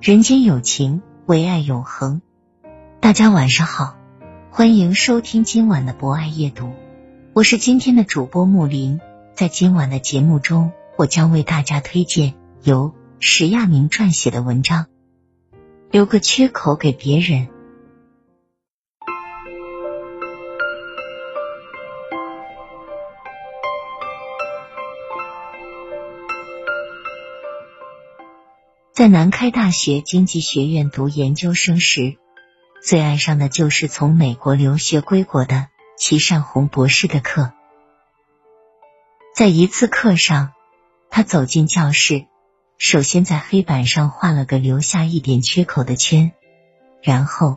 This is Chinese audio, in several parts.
人间有情，唯爱永恒。大家晚上好，欢迎收听今晚的博爱夜读，我是今天的主播木林。在今晚的节目中，我将为大家推荐由石亚明撰写的文章《留个缺口给别人》。在南开大学经济学院读研究生时，最爱上的就是从美国留学归国的齐善红博士的课。在一次课上，他走进教室，首先在黑板上画了个留下一点缺口的圈，然后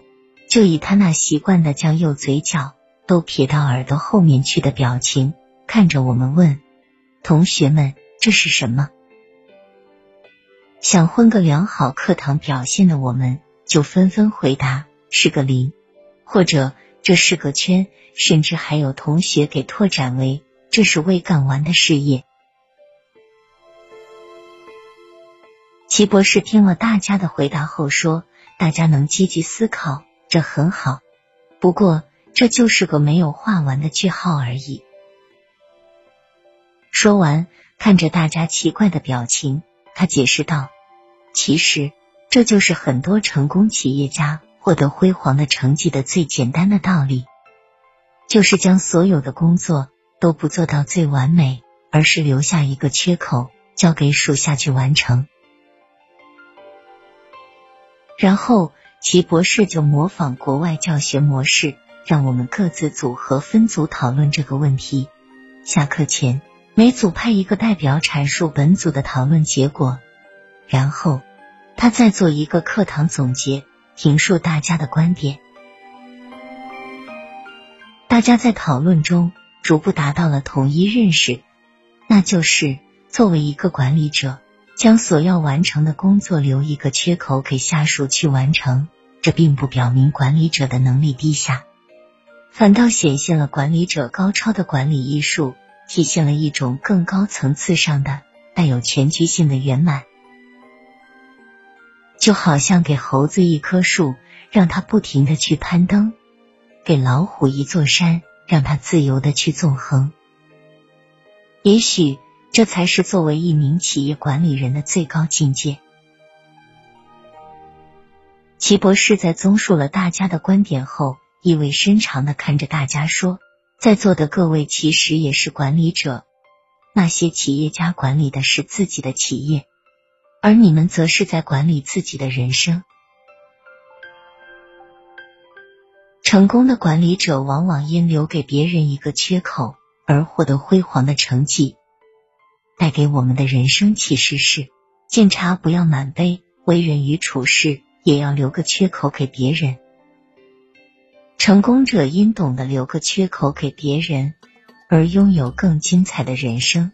就以他那习惯的将右嘴角都撇到耳朵后面去的表情看着我们问：“同学们，这是什么？”想混个良好课堂表现的我们，就纷纷回答是个零，或者这是个圈，甚至还有同学给拓展为这是未干完的事业。齐博士听了大家的回答后说：“大家能积极思考，这很好。不过这就是个没有画完的句号而已。”说完，看着大家奇怪的表情，他解释道。其实，这就是很多成功企业家获得辉煌的成绩的最简单的道理，就是将所有的工作都不做到最完美，而是留下一个缺口，交给属下去完成。然后，齐博士就模仿国外教学模式，让我们各自组合分组讨论这个问题。下课前，每组派一个代表阐述本组的讨论结果。然后，他再做一个课堂总结，评述大家的观点。大家在讨论中逐步达到了统一认识，那就是作为一个管理者，将所要完成的工作留一个缺口给下属去完成。这并不表明管理者的能力低下，反倒显现了管理者高超的管理艺术，体现了一种更高层次上的带有全局性的圆满。就好像给猴子一棵树，让它不停的去攀登；给老虎一座山，让它自由的去纵横。也许这才是作为一名企业管理人的最高境界。齐博士在综述了大家的观点后，意味深长的看着大家说：“在座的各位其实也是管理者，那些企业家管理的是自己的企业。”而你们则是在管理自己的人生。成功的管理者往往因留给别人一个缺口而获得辉煌的成绩。带给我们的人生启示是：敬茶不要满杯，为人与处事也要留个缺口给别人。成功者因懂得留个缺口给别人，而拥有更精彩的人生。